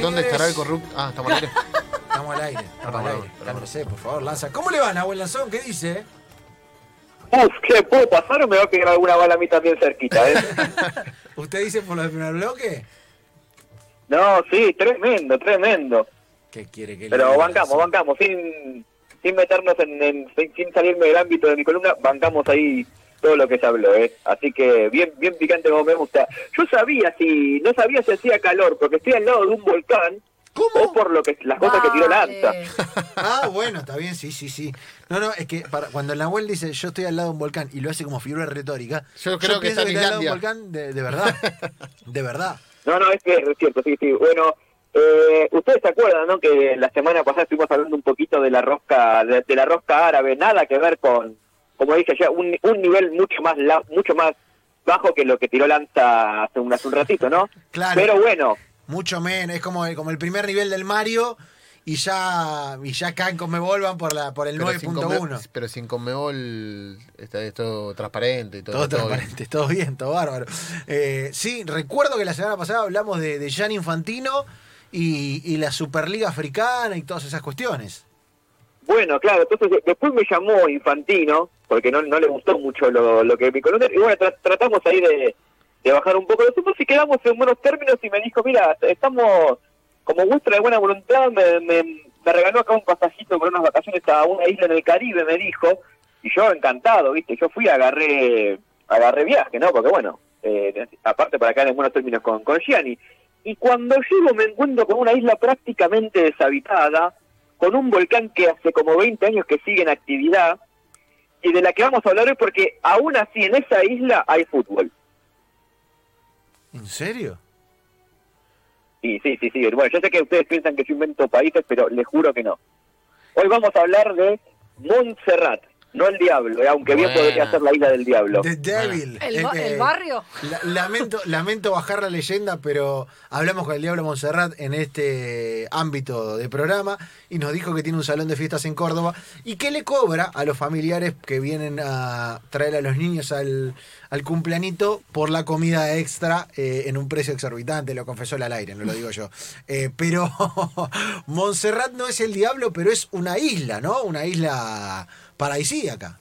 Señores. ¿Dónde estará el corrupto? Ah, estamos al aire. Estamos al aire. Estamos al aire. perdón. Cálmese, por favor, lanza. ¿Cómo le va, Nahuel Lanzón? ¿Qué dice? Uf, ¿qué puedo pasar o me va a pegar alguna bala a mí también cerquita, eh? ¿Usted dice por lo del primer bloque? no, sí, tremendo, tremendo. ¿Qué quiere que Pero bancamos, bancamos, sin, sin meternos en, en- sin, sin salirme del ámbito de mi columna, bancamos ahí todo lo que se habló, ¿eh? Así que bien bien picante como me gusta. Yo sabía si, no sabía si hacía calor, porque estoy al lado de un volcán, ¿Cómo? o por lo que las cosas que tiró Dale. Lanza. Ah, bueno, está bien, sí, sí, sí. No, no, es que para, cuando el Nahuel dice yo estoy al lado de un volcán y lo hace como figura retórica, Yo creo que está en está al lado de un volcán de, de verdad. De verdad. No, no, es que es cierto, sí, sí. Bueno, eh, ustedes se acuerdan, ¿no? Que la semana pasada estuvimos hablando un poquito de la rosca, de, de la rosca árabe, nada que ver con, como dije ya, un, un nivel mucho más, la- mucho más bajo que lo que tiró Lanza hace un, hace un ratito, ¿no? Claro. Pero bueno, Mucho menos, es como, como el primer nivel del Mario y ya y ya caen con me vuelvan por la por el Pero sin, Conme- 9.1. pero sin Conmebol está esto transparente y todo. Todo todo bien. transparente, todo bien, todo bárbaro. Eh, sí, recuerdo que la semana pasada hablamos de, de Gianni Infantino y, y la Superliga Africana y todas esas cuestiones. bueno, claro, entonces de- después me llamó Infantino, porque no, no le gustó mucho lo, lo que mi columna, y bueno, tra- tratamos ahí de, de bajar un poco los humos y quedamos en buenos términos y me dijo, mira, estamos como muestra de buena voluntad, me, me, regaló acá un pasajito con unas vacaciones a una isla en el Caribe, me dijo, y yo encantado, viste, yo fui, agarré agarré viaje, ¿no? Porque bueno, eh, aparte para quedar en buenos términos con, con Gianni. Y cuando llego me encuentro con una isla prácticamente deshabitada, con un volcán que hace como 20 años que sigue en actividad, y de la que vamos a hablar hoy porque aún así en esa isla hay fútbol. ¿En serio? Y sí, sí, sí. Bueno, yo sé que ustedes piensan que yo invento países, pero les juro que no. Hoy vamos a hablar de Montserrat, no el diablo, eh, aunque bien podría ser la isla del diablo. The Devil. El, ba- Eh, el barrio. la- lamento, lamento bajar la leyenda, pero hablamos con el Diablo Montserrat en este ámbito de programa y nos dijo que tiene un salón de fiestas en Córdoba y que le cobra a los familiares que vienen a traer a los niños al, al por la comida extra eh, en un precio exorbitante, lo confesó al aire, no lo digo yo. Eh, pero Montserrat no es el diablo, pero es una isla, ¿no? Una isla paradisíaca.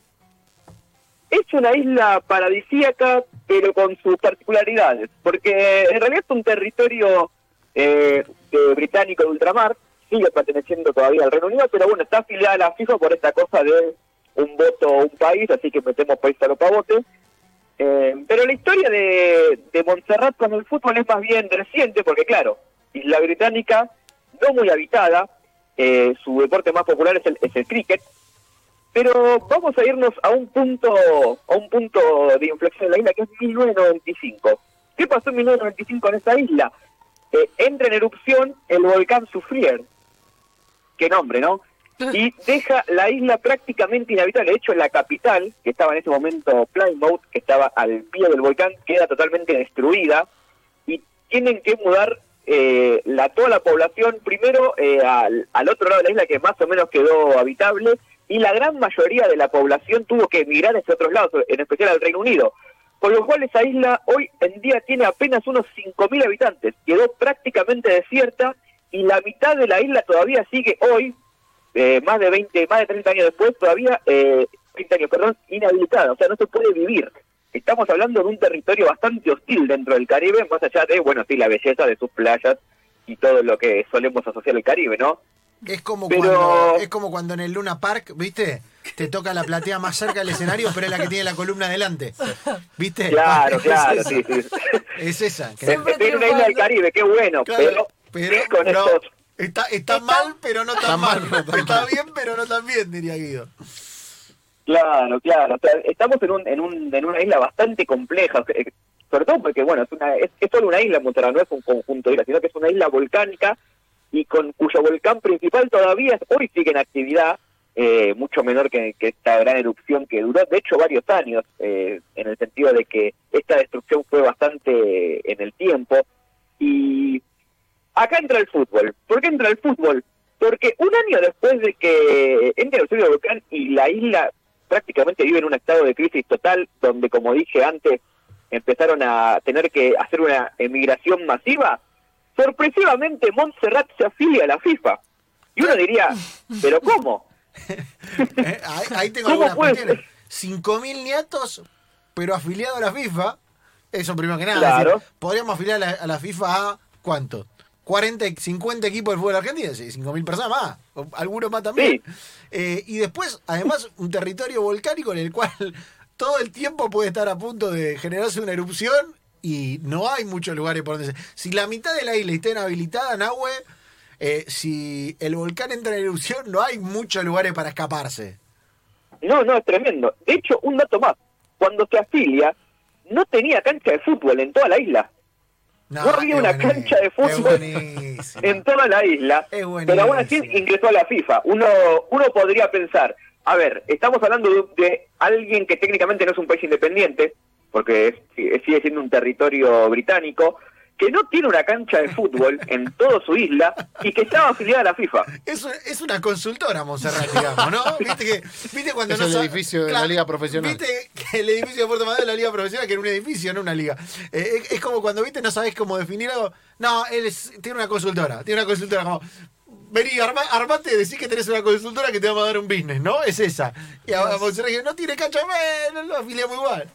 Es una isla paradisíaca, pero con sus particularidades, porque en realidad es un territorio eh, de británico de ultramar, sigue perteneciendo todavía al Reino Unido, pero bueno, está afiliada a la FIFA por esta cosa de un voto o un país, así que metemos país a los pavotes. Eh, pero la historia de, de Montserrat con el fútbol es más bien reciente, porque claro, isla británica, no muy habitada, eh, su deporte más popular es el, es el cricket, pero vamos a irnos a un punto a un punto de inflexión de la isla que es 1995. ¿Qué pasó en 1995 en esa isla? Eh, entra en erupción el volcán Soufrier. Qué nombre, ¿no? Y deja la isla prácticamente inhabitable. De hecho, la capital, que estaba en ese momento Plymouth, que estaba al pie del volcán, queda totalmente destruida y tienen que mudar eh, la, toda la población primero eh, al, al otro lado de la isla que más o menos quedó habitable y la gran mayoría de la población tuvo que emigrar hacia otros lados, en especial al Reino Unido. Con lo cual esa isla hoy en día tiene apenas unos 5.000 habitantes, quedó prácticamente desierta y la mitad de la isla todavía sigue hoy, eh, más de 20, más de 30 años después, todavía, eh, 20 años, perdón, inhabitada, o sea, no se puede vivir. Estamos hablando de un territorio bastante hostil dentro del Caribe, más allá de, bueno, sí, la belleza de sus playas y todo lo que solemos asociar al Caribe, ¿no? Es como, Pero- cuando, es como cuando en el Luna Park, ¿viste? Te toca la platea más cerca del escenario, pero es la que tiene la columna adelante. ¿Viste? Claro, Es claro, esa. sí, sí. Es esa. que- Siempre Estoy en una isla del. Caribe, qué bueno, Claro, pero, pero con no, estos... está, está Está- mal, pero no tan Está mal. mal, no tan Está mal. bien, pero no tan bien, diría Guido. Claro, claro. O sea, estamos en, un, en, un, en una isla bastante compleja, eh, sobre todo porque, bueno, es, una, es, es solo una isla, Montserrat, no es un conjunto de islas, sino que es una isla volcánica y con cuyo volcán principal todavía hoy sigue en actividad, eh, mucho menor que, esta gran erupción que duró, de hecho, varios años, eh, en el sentido de que esta destrucción fue bastante en el tiempo. Y acá entra el fútbol. ¿Por qué entra el fútbol? Porque un año después de que entra el volcán y la isla prácticamente vive en un estado de crisis total, donde, como dije antes, empezaron a tener que hacer una emigración masiva, sorpresivamente Montserrat se afilia a la FIFA. Y uno diría, ¿pero cómo? Eh, ahí, ahí tengo ¿Cómo puede cuestiones. ser? 5.000 nietos, pero afiliado a la FIFA. Eso primero que nada. Claro. decir, podríamos afiliar a la, a la FIFA a ¿cuánto? 40, 50 equipos del fútbol argentino, sí, 5.000 personas más, algunos más también. Eh, y después, además, un territorio volcánico en el cual todo el tiempo puede estar a punto de generarse una erupción y no hay muchos lugares por donde se... Si la mitad de la isla está inhabilitada, Nahue, eh, si el volcán entra en erupción, no hay muchos lugares para escaparse. No, no, es tremendo. De hecho, un dato más. Cuando se afilia, no tenía cancha de fútbol en toda la isla. No había una cancha de fútbol en toda la isla, pero aún así ingresó a la FIFA. Uno, uno podría pensar, a ver, estamos hablando de, de alguien que técnicamente no es un país independiente, porque es- sigue siendo un territorio británico, que no tiene una cancha de fútbol en toda su isla y que estaba afiliada a la FIFA. Es, es una consultora, Montserrat, digamos, ¿no? Viste que, viste cuando Es no el edificio de la liga profesional. Viste que el edificio de Puerto Madero es la liga profesional, que era un edificio, no una liga. Eh, es, es como cuando, viste, no sabés cómo definir algo. No, él es- tiene una consultora, tiene una consultora como. Vení, arma, armate, decís que tenés una consultora que te vamos a dar un business, ¿no? Es esa. Y a, dice, no tiene cancha, bueno, lo afiliamos igual.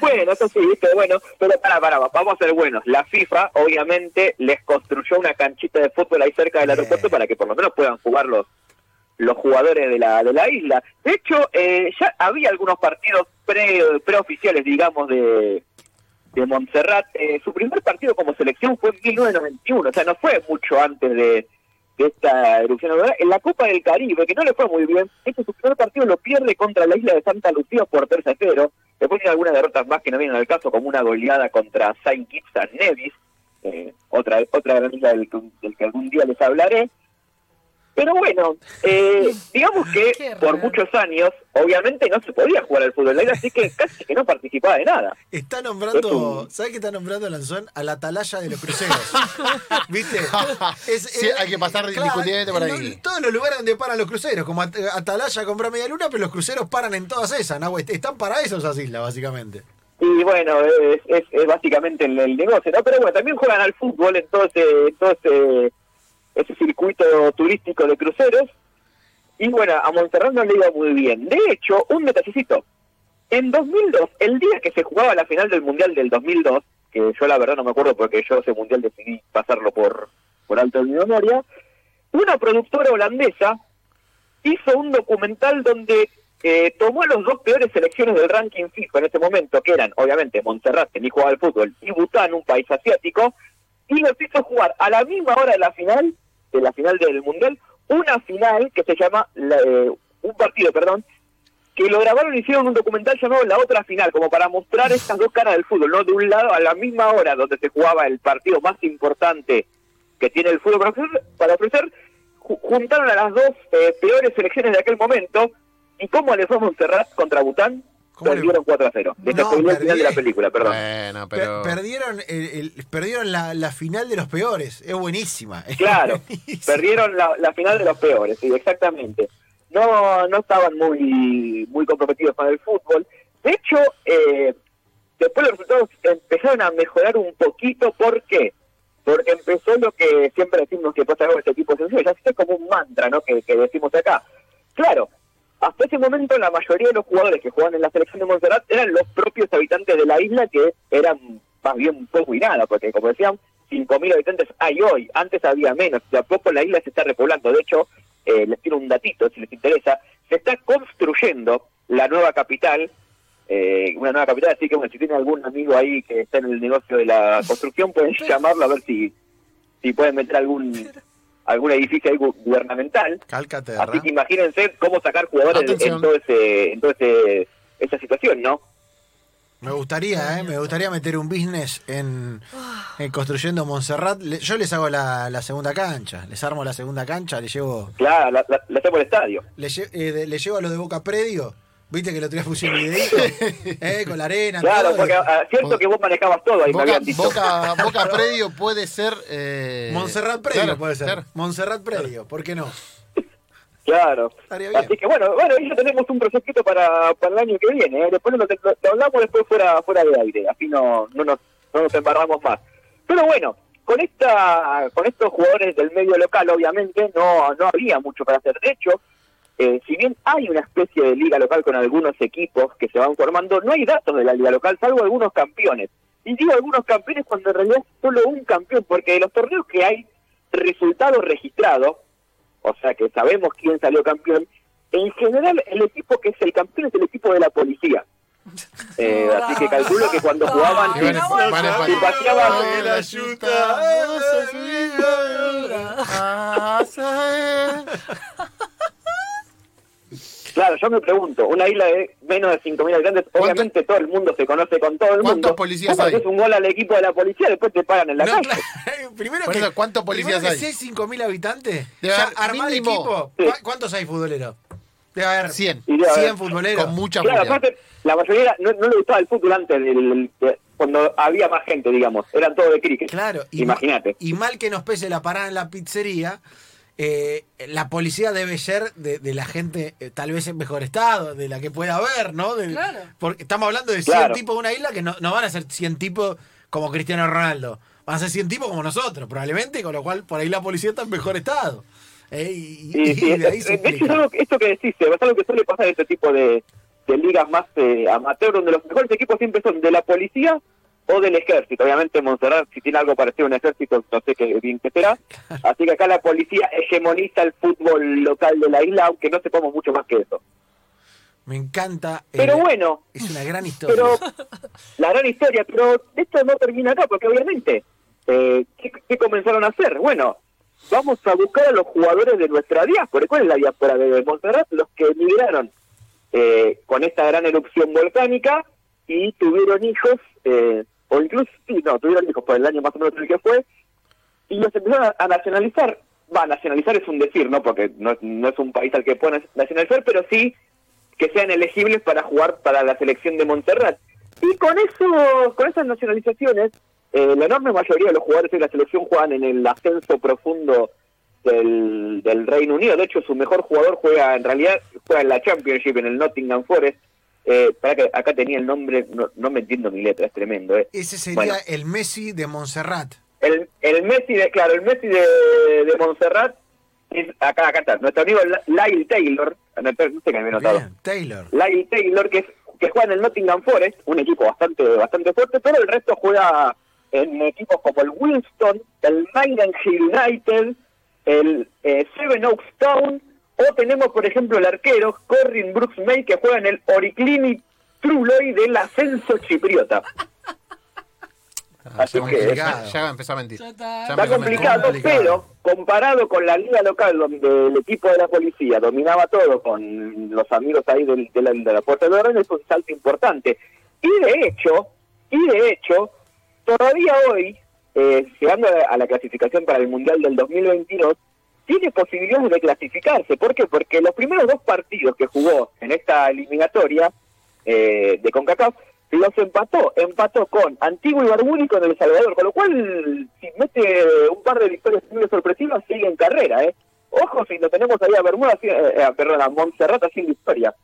Bueno, eso sí, viste, bueno, pero para, para, vamos a ser buenos. La FIFA, obviamente, les construyó una canchita de fútbol ahí cerca del aeropuerto para que por lo menos puedan jugar los, los jugadores de la, de la isla. De hecho, eh, ya había algunos partidos pre, preoficiales, digamos, de, de Montserrat. Eh, su primer partido como selección fue en 1991, o sea, no fue mucho antes de, de esta erupción. En la Copa del Caribe, que no le fue muy bien, este su primer partido lo pierde contra la isla de Santa Lucía por 3 a 0. Después tiene algunas derrotas más que no vienen al caso, como una goleada contra Saint Kitts and Nevis, eh, otra, otra gran isla del, del que algún día les hablaré. Pero bueno, eh, digamos que por muchos años, obviamente no se podía jugar al fútbol, así que casi que no participaba de nada. Está Es nombrando, un- ¿sabes qué está nombrando Lanzón? A la atalaya de los cruceros. ¿Viste? Es- Sí, hay que pasar indiscutiblemente por ahí. Todos los lugares donde paran los cruceros, como At- Atalaya compra media luna, pero los cruceros paran en todas esas, ¿no? Están para eso esas islas, básicamente. Y bueno, es, es, es básicamente el, el negocio, ¿no? Pero bueno, también juegan al fútbol en todo ese, circuito turístico de cruceros. Y bueno, a Montserrat no le iba muy bien. De hecho, un detallecito. En 2002, el día que se jugaba la final del Mundial del 2002, que yo la verdad no me acuerdo porque yo ese Mundial decidí pasarlo por, por alto de mi memoria, una productora holandesa hizo un documental donde eh, tomó a los dos peores selecciones del ranking FIFA en ese momento, que eran, obviamente, Montserrat, que ni jugaba al fútbol, y Bután, un país asiático, y los hizo jugar a la misma hora de la final, de la final del Mundial, una final que se llama, la- eh, un partido, perdón, que lo grabaron y hicieron un documental llamado La Otra Final, como para mostrar estas dos caras del fútbol, ¿no? De un lado, a la misma hora donde se jugaba el partido más importante que tiene el fútbol para ofrecer, para ofrecer ju- juntaron a las dos eh, peores selecciones de aquel momento, y cómo le fue a Montserrat contra Bután, ¿Cómo le- perdieron 4 a 0. Desde No, el final de la película, perdón. Bueno, Per- pero. perdieron el- el- perdieron la, la final de los peores. Es buenísima. es Claro, buenísima. perdieron la, la final de los peores, sí, exactamente. No, no estaban muy, muy comprometidos con el fútbol. De hecho, eh, después los resultados empezaron a mejorar un poquito. ¿Por qué? Porque empezó lo que siempre decimos que pasa con este tipo de sencillo, ya es como un mantra, ¿no? Que, que decimos acá. Claro, hasta ese momento la mayoría de los jugadores que jugaban en la selección de Montserrat eran los propios habitantes de la isla que eran más bien poco y nada, porque como decían, 5.000 habitantes hay hoy, antes había menos, de a poco la isla se está repoblando, de hecho, eh, les tiro un datito si les interesa, se está construyendo la nueva capital, eh, una nueva capital, así que bueno, si tienen algún amigo ahí que está en el negocio de la construcción, pueden llamarlo a ver si, si pueden meter algún algún edificio ahí gu- gubernamental. Calcaterra. Así que imagínense cómo sacar jugadores en todo ese, en todo ese, esa situación, ¿no? Me gustaría, ¿eh? Me gustaría meter un business en, en construyendo Montserrat. Le- yo les hago la, la segunda cancha. Les armo la segunda cancha, le llevo, Claro, la, la, la el estadio. le, lle- eh, de- le llevo a lo de Boca Predio. Viste que lo otro día puse un videito, ¿eh? Con la arena. Claro, todo. porque ah, cierto que vos manejabas todo ahí, me Boca, habían dicho. Boca, Boca Predio puede ser. Eh, Montserrat Predio claro, puede ser. claro. Montserrat Predio, ¿por qué no? Claro. Así que bueno, bueno, ahí ya tenemos un proyecto para, para el año que viene. ¿eh? Después lo, lo- lo hablamos después fuera fuera de aire, así no, no, nos, no nos embarramos más. Pero bueno, con esta con estos jugadores del medio local obviamente no no había mucho para hacer de hecho eh, si bien hay una especie de liga local con algunos equipos que se van formando no hay datos de la liga local salvo algunos campeones. Y digo algunos campeones cuando en realidad es solo un campeón porque de los torneos que hay resultados registrados o sea que sabemos quién salió campeón en general el equipo que es el campeón es el equipo de la policía. Eh, así que calculo que cuando jugaban Y paseaban la yuta, Claro, yo me pregunto, una isla de menos de 5.000 habitantes, obviamente todo el mundo se conoce con todo el mundo. ¿Cuántos policías hay? un gol al equipo de la policía, después te paran en la No, calle. claro. Primero Por que, eso, ¿cuántos policías primero que hay? si hay 5.000 habitantes, Debe ya haber armar equipo. Sí. ¿cu- ¿Cuántos hay futboleros? Debe haber 100. Y debe haber- 100 futboleros. Con mucha Claro, aparte, la mayoría no, no le gustaba el fútbol antes, del- de- cuando había más gente, digamos. Eran todos de cricket. Claro. Imagínate. ma- Y mal que nos pese la parada en la pizzería, eh, la policía debe ser de, de la gente eh, tal vez en mejor estado, de la que pueda haber, ¿no? De- Claro. Porque estamos hablando de 100 Claro. tipos de una isla que no, no van a ser 100 tipos como Cristiano Ronaldo. Van a ser 100 tipos como nosotros, probablemente, con lo cual por ahí la policía está en mejor estado. Eh, y, Sí, sí, y de ahí se de hecho, es explica. algo, que- esto que decís, es algo que suele pasar en este tipo de, de ligas más eh, amateur, donde los mejores equipos siempre son de la policía o del ejército. Obviamente Montserrat, si tiene algo parecido a un ejército, no sé qué bien que será. Así que acá la policía hegemoniza el fútbol local de la isla, aunque no sepamos mucho más que eso. Me encanta. eh, Pero bueno, Es una gran historia. pero la gran historia, pero esto no termina acá, porque obviamente, eh, ¿qué, qué comenzaron a hacer? Bueno, vamos a buscar a los jugadores de nuestra diáspora. ¿Cuál es la diáspora de Montserrat? Los que emigraron eh, con esta gran erupción volcánica y tuvieron hijos, eh, o incluso, sí, no, tuvieron hijos por el año más o menos en el que fue, y los empezaron a, nacionalizar. Va, nacionalizar es un decir, ¿no? Porque no, es- no es un país al que puedan nacionalizar, pero sí que sean elegibles para jugar para la selección de Montserrat. Y con eso, con esas nacionalizaciones, eh, la enorme mayoría de los jugadores de la selección juegan en el ascenso profundo del, del Reino Unido. De hecho, su mejor jugador juega, en realidad, juega en la Championship, en el Nottingham Forest. Eh, para que acá tenía el nombre, no, no me entiendo mi letra, es tremendo. Eh. Ese sería Bueno. el Messi de Montserrat. El, el Messi de, claro, el Messi de, de Montserrat es acá, acá está, nuestro amigo Lyle Taylor, no sé que me había notado. Bien, Taylor. Lyle Taylor, que, es, que juega en el Nottingham Forest, un equipo bastante bastante fuerte, pero el resto juega en equipos como el Winston, el Maidenhead United, el eh, Seven Oaks Town, o tenemos, por ejemplo, el arquero Corin Brooks May, que juega en el Oriclini Truloy del ascenso chipriota. Así ya, que ya, ya empezó a mentir. Está. Complicado, complicado. pero comparado con la liga local donde el equipo de la policía dominaba todo con los amigos ahí del- de, la, de la Puerta de Orden es un salto importante. Y de hecho, y de hecho, todavía hoy, eh, llegando a la, a la clasificación para el Mundial del 2022, tiene posibilidades de clasificarse. ¿Por qué? Porque los primeros dos partidos que jugó en esta eliminatoria eh, de CONCACAF los empató, empató con Antigua y Barbuda y con El Salvador, con lo cual si mete un par de victorias muy sorpresivas sigue en carrera, ¿eh? Ojo si lo tenemos ahí a Bermuda, eh, eh, perdón, a Montserrat haciendo historia.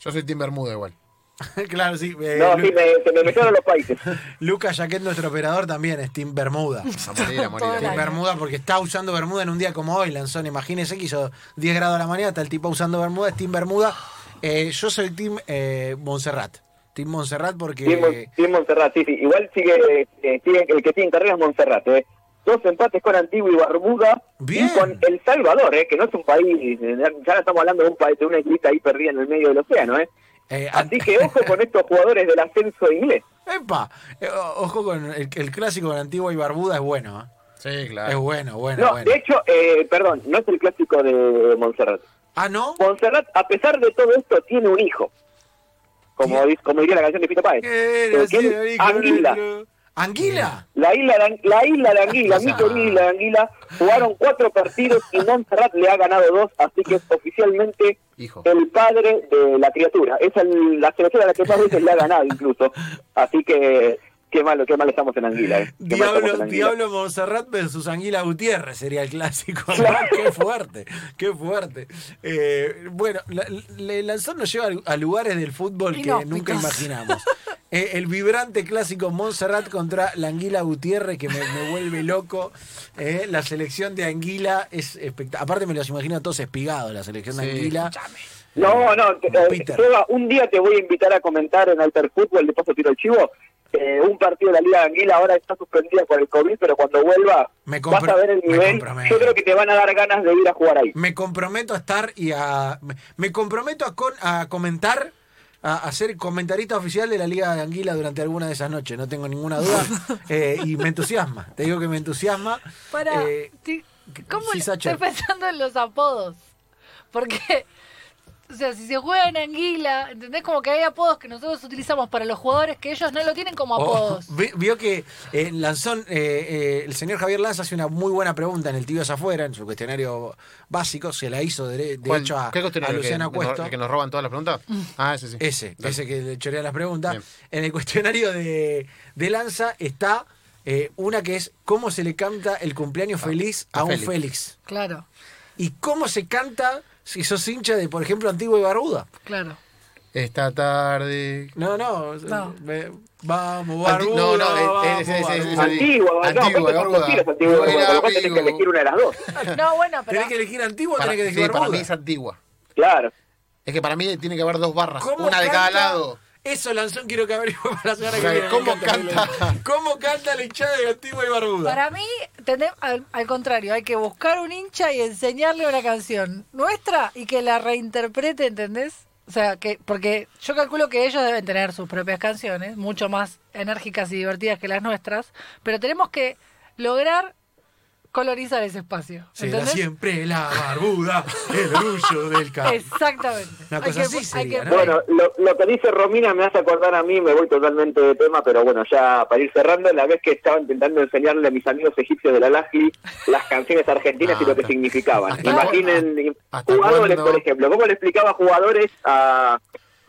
Yo soy Tim Bermuda igual. claro, sí. eh, No, Lu- sí, me, se me mezclaron los países. Lucas Jaquet, nuestro operador, también es Team Bermuda. A morir, a morir. Todo el Team. Bermuda porque está usando Bermuda en un día como hoy, Lanzón. Imagínese que hizo 10 grados a la mañana, está el tipo usando Bermuda, es Team Bermuda. Eh, yo soy Team eh, Montserrat. Team Montserrat porque... Mon- sí, Montserrat, sí, sí. Igual sigue, eh, sigue- el que tiene en carrera es Montserrat, ¿eh? Dos empates con Antigua y Barbuda Bien. y con El Salvador, ¿eh? Que no es un país, eh, ya no estamos hablando de un país, de una islita ahí perdida en el medio del océano, ¿eh? Eh, Así que ojo con estos jugadores del ascenso inglés. ¡Epa! Eh, ojo con el, el clásico de Antigua y Barbuda, es bueno. ¿eh? Sí, Es claro. bueno, bueno, No, bueno. de hecho, eh, perdón, no es el clásico de Montserrat. Ah, ¿no? Montserrat, a pesar de todo esto, tiene un hijo. Como, como diría la canción de Fito Páez. Es Anguila. La isla, de, la isla de Anguila, mi querida isla de Anguila, jugaron cuatro partidos y Montserrat le ha ganado dos, así que es oficialmente Hijo. el padre de la criatura. Es el- la selección a la que más veces le ha ganado incluso. Así que qué malo, qué mal estamos en Anguila. eh. Diablo, en Anguila. Diablo Montserrat versus Anguila Gutiérrez sería el clásico. Claro. qué fuerte, qué fuerte. Eh, bueno, la, la- Lanzón nos lleva a lugares del fútbol que nunca imaginamos. Eh, el vibrante clásico Montserrat contra la Anguila Gutiérrez, que me, me vuelve loco. Eh, la selección de Anguila es espectacular. Aparte, me los imagino a todos espigados, la selección de. Anguila. No, no, te- eh. Seba, un día te voy a invitar a comentar en Alter Fútbol, de paso tiro el chivo, eh, un partido de la Liga de Anguila ahora está suspendida por el COVID, pero cuando vuelva Me vas a ver el me nivel. Yo creo que te van a dar ganas de ir a jugar ahí. Me comprometo a estar y a. Me, me comprometo a, con- a comentar, a, a ser comentarista oficial de la Liga de Anguila durante alguna de esas noches, no tengo ninguna duda. Eh, y me entusiasma, te digo que me entusiasma. Para. Eh, ¿Cómo estoy pensando en los apodos? Porque. O sea, si se juega en Anguila, ¿entendés? Como que hay apodos que nosotros utilizamos para los jugadores que ellos no lo tienen como Oh, apodos. vi- vio que eh, Lanzón, eh, eh, el señor Javier Lanza hace una muy buena pregunta en el Tibios Afuera, en su cuestionario básico, se la hizo de, de ¿Cuál- hecho a, ¿Qué a cuestionario? Luciana ¿Que, que nos- Cuesto. que nos roban todas las preguntas? Ah, ese sí. Ese, Dale. ese que le chorea las preguntas. Bien. En el cuestionario de, de Lanza está eh, una que es cómo se le canta el cumpleaños feliz a, a un Félix. Félix. Claro, Y cómo se canta si sos hincha de, por ejemplo, Antigua y Barbuda. claro. Esta tarde. No, no. No. me- vamos, Barbuda. no, no, Barbuda. ese- Antigua, no, Antigua, son Barbuda. Antigua Barbuda, vos tenés que elegir una de las dos. No, bueno, pero. ¿Tenés que elegir Antigua o Para, tenés que sí, elegir para Barbuda? mí es antigua. Claro. Es que para mí tiene que haber dos barras, ¿Cómo una de cada lado. Eso, Lanzón, quiero que averigüe para la semana que Claro, viene. Me ¿cómo canta? ¿Cómo canta la hinchada de Antigua y Barbuda? Para mí, al contrario, hay que buscar un hincha y enseñarle una canción nuestra y que la reinterprete, ¿entendés? O sea, que porque yo calculo que ellos deben tener sus propias canciones, mucho más enérgicas y divertidas que las nuestras, pero tenemos que lograr colorizar ese espacio. Será siempre la barbuda, el orgullo del campo. Exactamente. Una cosa que- así hay sería, que- ¿no? Bueno, lo, lo que dice Romina me hace acordar a mí, me voy totalmente de tema, pero bueno, ya para ir cerrando, la vez que estaba intentando enseñarle a mis amigos egipcios de la LASLI las canciones argentinas y lo que Hasta- significaban. Imaginen jugadores, por ejemplo, ¿cómo le explicaba a jugadores a,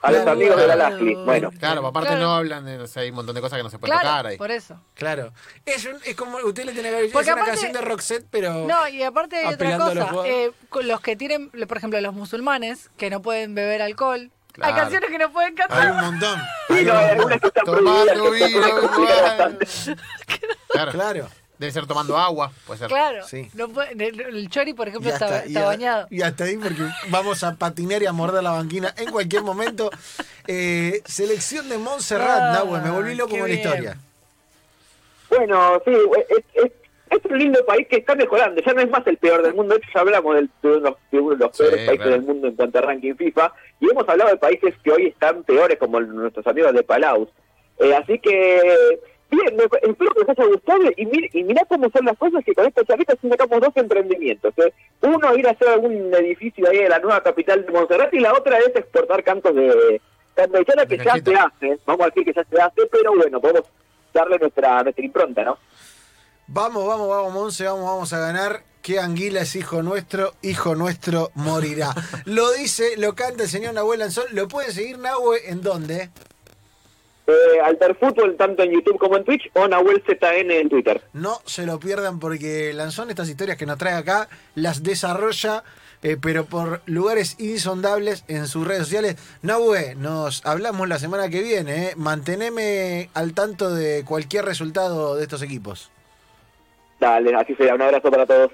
a los Claro, amigos de? Bueno, Claro, aparte Claro. no hablan de, hay un montón de cosas que no se pueden Claro, tocar ahí. por eso. Claro. Es, un- es como usted le tiene que haber es Porque una aparte- canción de Roxette, pero. No, y aparte hay otra Apelando a los cosa. jugadores. eh, con los que tienen, por ejemplo, los musulmanes, que no pueden beber alcohol. Claro. Hay canciones que no pueden cantar. Hay un montón. sí, Hay no, un hay montón. algunas que están prohibidas, Tomando que se pueden vino, complicar igual. bastante. Claro. Claro. Debe ser tomando agua, puede ser. Claro. Sí. No puede- el, chori, por ejemplo, está, hasta, y está a- bañado. y hasta ahí porque vamos a patinar y a morder la banquina en cualquier momento. Eh, selección de Montserrat, Ah, Nahue, me volví loco con la historia. Bueno, sí, es, es- es un lindo país que está mejorando. Ya no es más el peor del mundo. De hecho, ya hablamos del- de uno de uno de los Sí, peores países claro. del mundo en cuanto a ranking FIFA. Y hemos hablado de países que hoy están peores, como nuestros amigos de Palau. Eh, así que, bien, me- espero que les haya gustado. Y, mir, y mirá cómo son las cosas que con esta charlita sí sacamos dos emprendimientos. ¿eh? Uno, ir a hacer algún edificio ahí de la nueva capital de Montserrat. Y la otra es exportar cantos de candochana que ya se hace. Vamos a decir que ya se hace, pero bueno, podemos darle nuestra, nuestra impronta, ¿no? Vamos, vamos, vamos, Monse, vamos, vamos a ganar. Que Anguila es hijo nuestro, hijo nuestro morirá. lo dice, lo canta el señor Nahuel Lanzón. ¿Lo pueden seguir, Nahue, en dónde? Eh, Alter Fútbol tanto en YouTube como en Twitch o Nahuel ZN en Twitter. No se lo pierdan porque Lanzón estas historias que nos trae acá las desarrolla, eh, pero por lugares insondables en sus redes sociales. Nahue, nos hablamos la semana que viene. eh. Manteneme al tanto de cualquier resultado de estos equipos. Dale, así será. Un abrazo para todos.